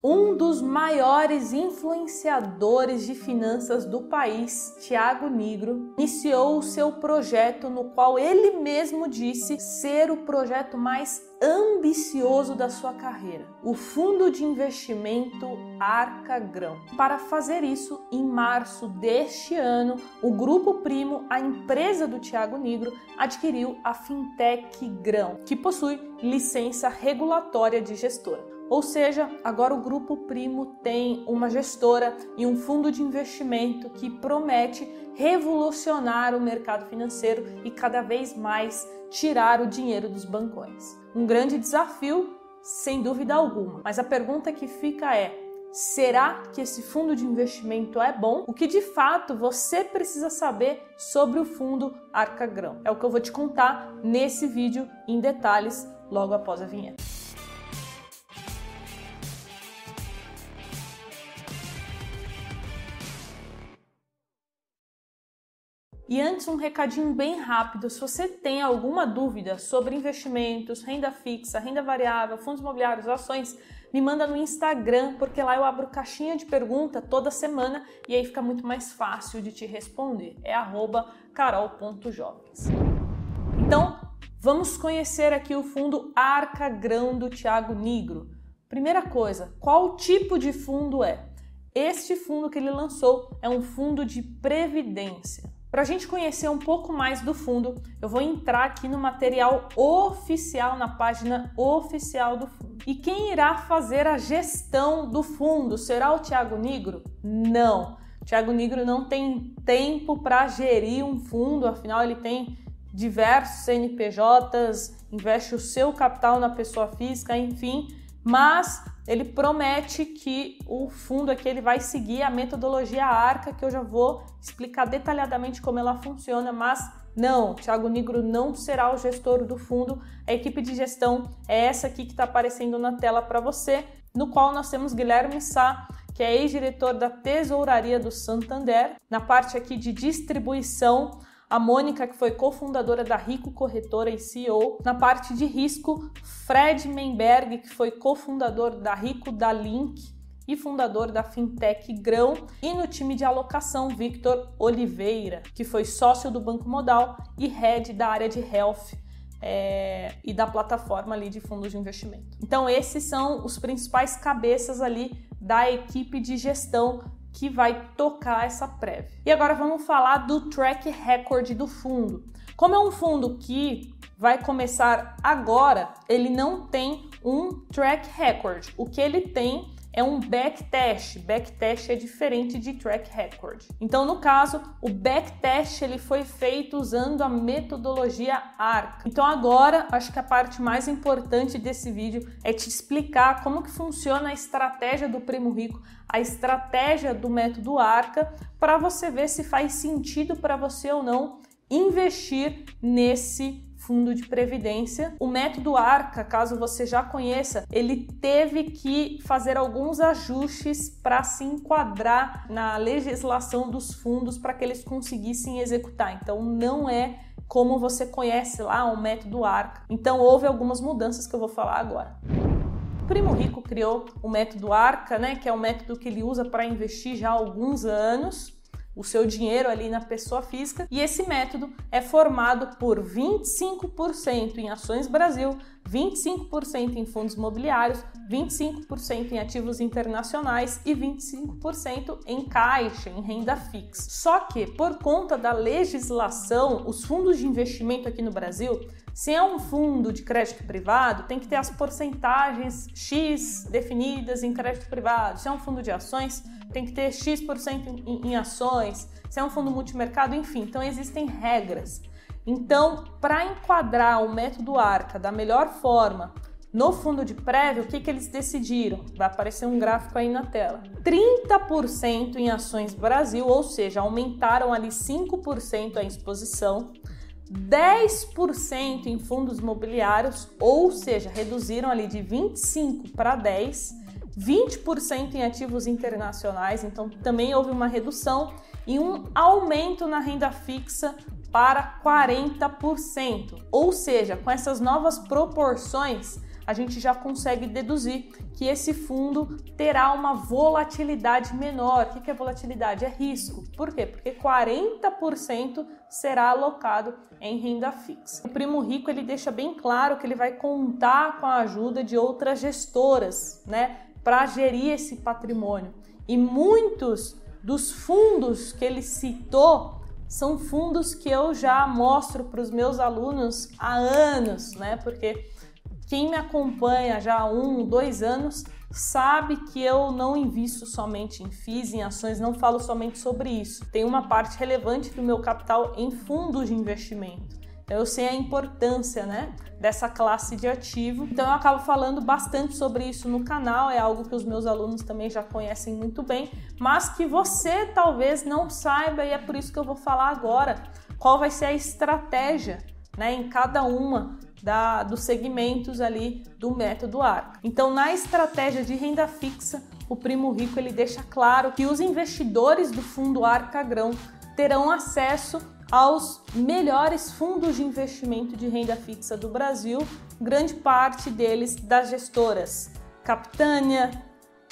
Um dos maiores influenciadores de finanças do país, Tiago Nigro, iniciou o seu projeto no qual ele mesmo disse ser o projeto mais ambicioso da sua carreira, o fundo de investimento Arca Grão. Para fazer isso, em março deste ano, o Grupo Primo, a empresa do Tiago Nigro, adquiriu a Fintech Grão, que possui licença regulatória de gestora. Ou seja, agora o Grupo Primo tem uma gestora e um fundo de investimento que promete revolucionar o mercado financeiro e cada vez mais tirar o dinheiro dos bancões. Um grande desafio, sem dúvida alguma. Mas a pergunta que fica é: Será que esse fundo de investimento é bom? O que de fato você precisa saber sobre o fundo Arca Grão? É o que eu vou te contar nesse vídeo em detalhes logo após a vinheta. E antes, um recadinho bem rápido: se você tem alguma dúvida sobre investimentos, renda fixa, renda variável, fundos imobiliários, ações, me manda no Instagram, porque lá eu abro caixinha de pergunta toda semana e aí fica muito mais fácil de te responder. É carol.jovens. Então, vamos conhecer aqui o fundo Arca Grão do Thiago Nigro. Primeira coisa, qual tipo de fundo é? Este fundo que ele lançou é um fundo de previdência. Para a gente conhecer um pouco mais do fundo, eu vou entrar aqui no material oficial, na página oficial do fundo. E quem irá fazer a gestão do fundo? Será o Tiago Nigro? Não. Tiago Nigro não tem tempo para gerir um fundo, afinal, ele tem diversos CNPJs, investe o seu capital na pessoa física, enfim, mas ele promete que o fundo aqui ele vai seguir a metodologia ARCA, que eu já vou explicar detalhadamente como ela funciona, mas não, Thiago Nigro não será o gestor do fundo. A equipe de gestão é essa aqui que está aparecendo na tela para você, no qual nós temos Guilherme Sá, que é ex-diretor da Tesouraria do Santander. Na parte aqui de distribuição, a Mônica, que foi cofundadora da Rico Corretora e CEO. Na parte de risco, Fred Menberg, que foi cofundador da Rico da Link e fundador da fintech Grão, e no time de alocação, Victor Oliveira, que foi sócio do Banco Modal e head da área de health é, e da plataforma ali de fundos de investimento. Então esses são os principais cabeças ali da equipe de gestão que vai tocar essa prévia. E agora vamos falar do track record do fundo. Como é um fundo que vai começar agora, ele não tem um track record. O que ele tem é um backtest. Backtest é diferente de track record. Então, no caso, o backtest ele foi feito usando a metodologia ARC. Então, agora, acho que a parte mais importante desse vídeo é te explicar como que funciona a estratégia do Primo Rico, a estratégia do método ARCA, para você ver se faz sentido para você ou não investir nesse fundo de previdência. O método ARCA, caso você já conheça, ele teve que fazer alguns ajustes para se enquadrar na legislação dos fundos para que eles conseguissem executar. Então não é como você conhece lá o método ARCA. Então houve algumas mudanças que eu vou falar agora. O Primo Rico criou o método ARCA, né, que é um método que ele usa para investir já há alguns anos o seu dinheiro ali na pessoa física e esse método é formado por 25% em ações Brasil, 25% em fundos imobiliários, 25% em ativos internacionais e 25% em caixa, em renda fixa. Só que, por conta da legislação, os fundos de investimento aqui no Brasil, se é um fundo de crédito privado, tem que ter as porcentagens X definidas em crédito privado. Se é um fundo de ações, tem que ter X% em, em ações, se é um fundo multimercado, enfim. Então existem regras. Então, para enquadrar o método ARCA da melhor forma no fundo de prévio, o que, que eles decidiram? Vai aparecer um gráfico aí na tela. 30% em ações Brasil, ou seja, aumentaram ali 5% a exposição. 10% em fundos imobiliários, ou seja, reduziram ali de 25 para 10 20% em ativos internacionais, então também houve uma redução e um aumento na renda fixa para 40%. Ou seja, com essas novas proporções, a gente já consegue deduzir que esse fundo terá uma volatilidade menor. O que é volatilidade? É risco. Por quê? Porque 40% será alocado em renda fixa. O Primo Rico ele deixa bem claro que ele vai contar com a ajuda de outras gestoras, né, para gerir esse patrimônio. E muitos dos fundos que ele citou são fundos que eu já mostro para os meus alunos há anos, né? Porque quem me acompanha já há um, dois anos sabe que eu não invisto somente em FIIs, em ações, não falo somente sobre isso. Tem uma parte relevante do meu capital em fundos de investimento. Eu sei a importância, né, dessa classe de ativo. Então eu acabo falando bastante sobre isso no canal, é algo que os meus alunos também já conhecem muito bem, mas que você talvez não saiba e é por isso que eu vou falar agora qual vai ser a estratégia, né, em cada uma da, dos segmentos ali do método ARCA. Então, na estratégia de renda fixa, o Primo Rico ele deixa claro que os investidores do fundo Arca Grão terão acesso aos melhores fundos de investimento de renda fixa do Brasil, grande parte deles das gestoras Capitânia,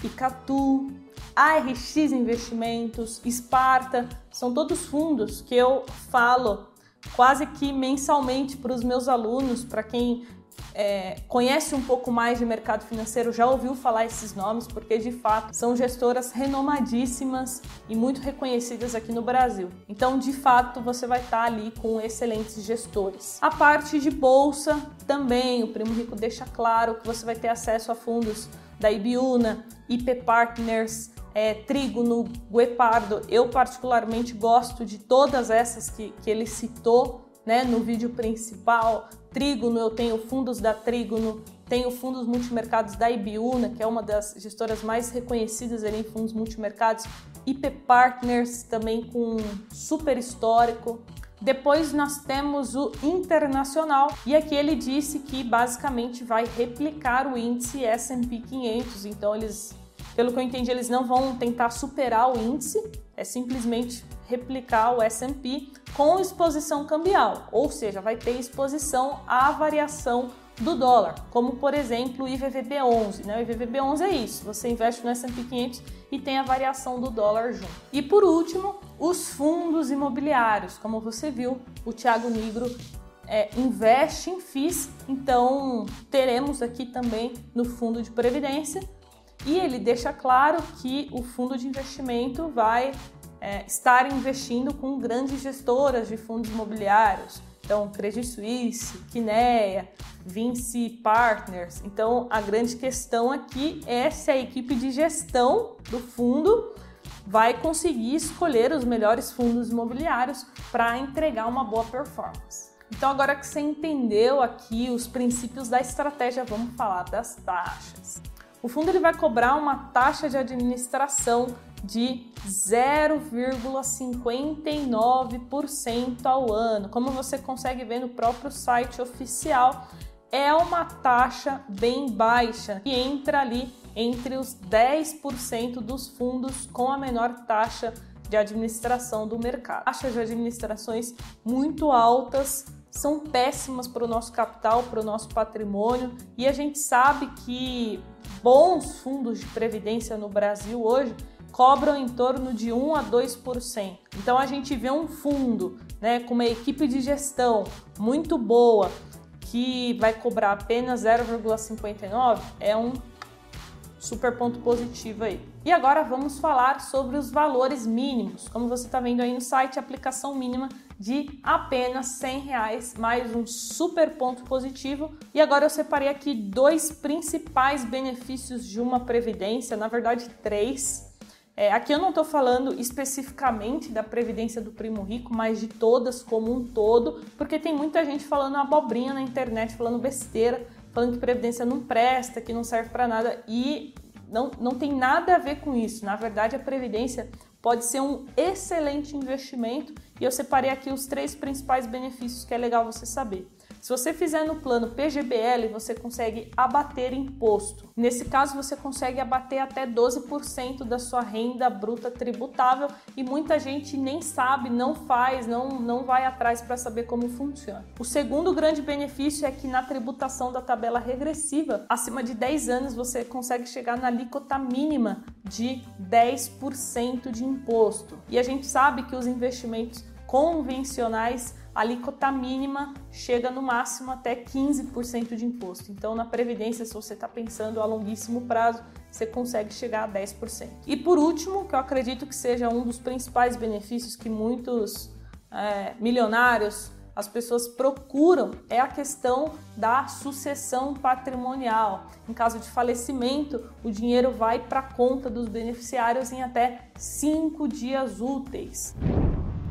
Icatu, ARX Investimentos, Esparta, são todos fundos que eu falo quase que mensalmente para os meus alunos, para quem é, conhece um pouco mais de mercado financeiro já ouviu falar esses nomes, porque de fato são gestoras renomadíssimas e muito reconhecidas aqui no Brasil. Então, de fato, você vai estar ali com excelentes gestores. A parte de bolsa também, o Primo Rico deixa claro que você vai ter acesso a fundos da Ibiúna, IP Partners, é, Trígono, Guepardo. Eu particularmente gosto de todas essas que, que ele citou né, no vídeo principal. Trígono, eu tenho fundos da Trígono, tenho fundos multimercados da Ibiúna, que é uma das gestoras mais reconhecidas ali em fundos multimercados, IP Partners também com super histórico. Depois nós temos o internacional e aqui ele disse que basicamente vai replicar o índice S&P 500. Então eles, pelo que eu entendi, eles não vão tentar superar o índice, é simplesmente replicar o S&P com exposição cambial, ou seja, vai ter exposição à variação do dólar, como por exemplo o IVVB11. Né? O IVVB11 é isso, você investe no S&P 500 e tem a variação do dólar junto. E por último, os fundos imobiliários. Como você viu, o Thiago Nigro é, investe em FIIs, então teremos aqui também no fundo de previdência. E ele deixa claro que o fundo de investimento vai é, estar investindo com grandes gestoras de fundos imobiliários, então Credit Suisse, Kinea, Vinci Partners. Então a grande questão aqui é se a equipe de gestão do fundo vai conseguir escolher os melhores fundos imobiliários para entregar uma boa performance. Então agora que você entendeu aqui os princípios da estratégia, vamos falar das taxas. O fundo ele vai cobrar uma taxa de administração de 0,59% ao ano. Como você consegue ver no próprio site oficial, é uma taxa bem baixa e entra ali entre os 10% dos fundos com a menor taxa de administração do mercado. Taxas de administrações muito altas são péssimas para o nosso capital, para o nosso patrimônio, e a gente sabe que bons fundos de previdência no Brasil hoje cobram em torno de 1 a 2%. Então a gente vê um fundo né, com uma equipe de gestão muito boa que vai cobrar apenas 0,59 é um super ponto positivo aí. E agora vamos falar sobre os valores mínimos. Como você está vendo aí no site, aplicação mínima de apenas 100 reais, mais um super ponto positivo. E agora eu separei aqui dois principais benefícios de uma previdência, na verdade três, é, aqui eu não estou falando especificamente da previdência do primo rico, mas de todas como um todo, porque tem muita gente falando abobrinha na internet, falando besteira, falando que previdência não presta, que não serve para nada e não, não tem nada a ver com isso. Na verdade, a previdência pode ser um excelente investimento e eu separei aqui os três principais benefícios que é legal você saber. Se você fizer no plano PGBL, você consegue abater imposto. Nesse caso, você consegue abater até 12% da sua renda bruta tributável e muita gente nem sabe, não faz, não, não vai atrás para saber como funciona. O segundo grande benefício é que na tributação da tabela regressiva, acima de 10 anos, você consegue chegar na alíquota mínima de 10% de imposto. E a gente sabe que os investimentos convencionais, a alíquota mínima chega no máximo até 15% de imposto. Então, na Previdência, se você está pensando a longuíssimo prazo, você consegue chegar a 10%. E por último, que eu acredito que seja um dos principais benefícios que muitos é, milionários as pessoas procuram é a questão da sucessão patrimonial. Em caso de falecimento, o dinheiro vai para a conta dos beneficiários em até cinco dias úteis.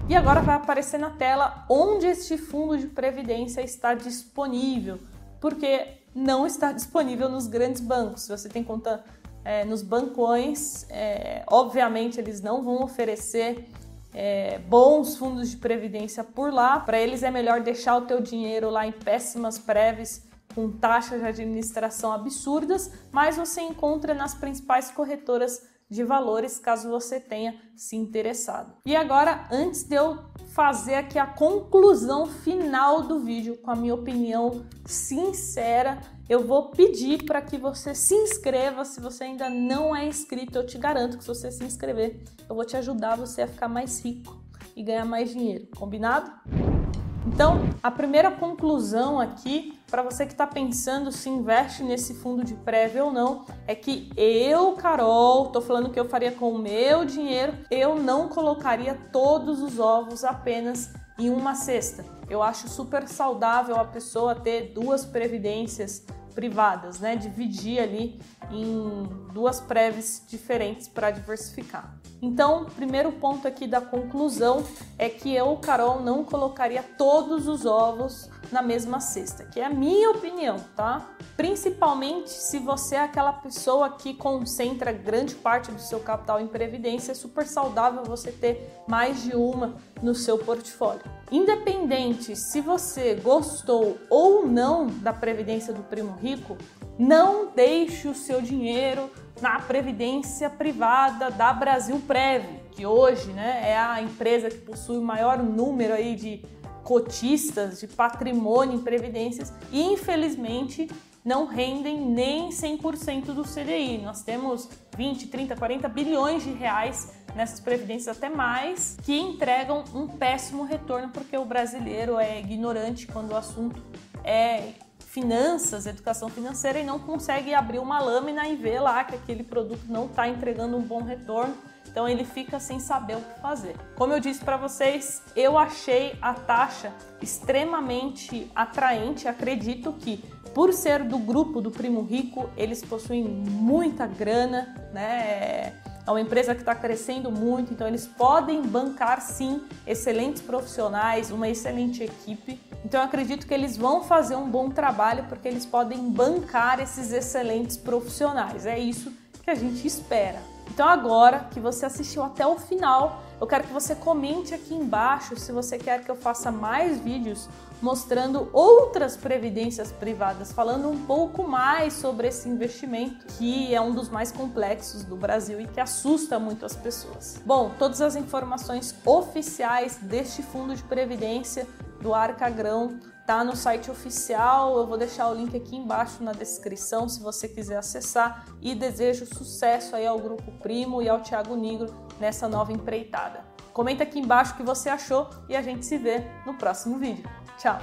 E agora vai aparecer na tela onde este fundo de previdência está disponível, porque não está disponível nos grandes bancos. Se você tem conta é, nos bancões, é, obviamente eles não vão oferecer é, bons fundos de previdência por lá. Para eles é melhor deixar o teu dinheiro lá em péssimas prévias com taxas de administração absurdas, mas você encontra nas principais corretoras de valores caso você tenha se interessado. E agora, antes de eu fazer aqui a conclusão final do vídeo com a minha opinião sincera, eu vou pedir para que você se inscreva se você ainda não é inscrito. Eu te garanto que se você se inscrever, eu vou te ajudar você a ficar mais rico e ganhar mais dinheiro. Combinado? Então, a primeira conclusão aqui, para você que está pensando se investe nesse fundo de prévio ou não, é que eu, Carol, estou falando que eu faria com o meu dinheiro, eu não colocaria todos os ovos apenas em uma cesta. Eu acho super saudável a pessoa ter duas previdências privadas, né? Dividir ali em duas prévias diferentes para diversificar. Então, primeiro ponto aqui da conclusão é que eu, Carol, não colocaria todos os ovos na mesma cesta, que é a minha opinião, tá? Principalmente se você é aquela pessoa que concentra grande parte do seu capital em previdência, é super saudável você ter mais de uma no seu portfólio. Independente se você gostou ou não da previdência do primo rico, não deixe o seu dinheiro na previdência privada da Brasil Prev, que hoje né, é a empresa que possui o maior número aí de cotistas, de patrimônio em previdências e infelizmente não rendem nem 100% do CDI. Nós temos 20, 30, 40 bilhões de reais nessas previdências até mais que entregam um péssimo retorno porque o brasileiro é ignorante quando o assunto é finanças, educação financeira e não consegue abrir uma lâmina e ver lá que aquele produto não está entregando um bom retorno. Então ele fica sem saber o que fazer. Como eu disse para vocês, eu achei a taxa extremamente atraente. Acredito que por ser do grupo do Primo Rico, eles possuem muita grana, né? É uma empresa que está crescendo muito, então eles podem bancar sim excelentes profissionais, uma excelente equipe. Então eu acredito que eles vão fazer um bom trabalho porque eles podem bancar esses excelentes profissionais. É isso que a gente espera. Então agora que você assistiu até o final, eu quero que você comente aqui embaixo se você quer que eu faça mais vídeos mostrando outras previdências privadas, falando um pouco mais sobre esse investimento que é um dos mais complexos do Brasil e que assusta muito as pessoas. Bom, todas as informações oficiais deste fundo de previdência do Arca Grão tá no site oficial. Eu vou deixar o link aqui embaixo na descrição se você quiser acessar e desejo sucesso aí ao grupo Primo e ao Thiago Negro nessa nova empreitada. Comenta aqui embaixo o que você achou e a gente se vê no próximo vídeo. Tchau!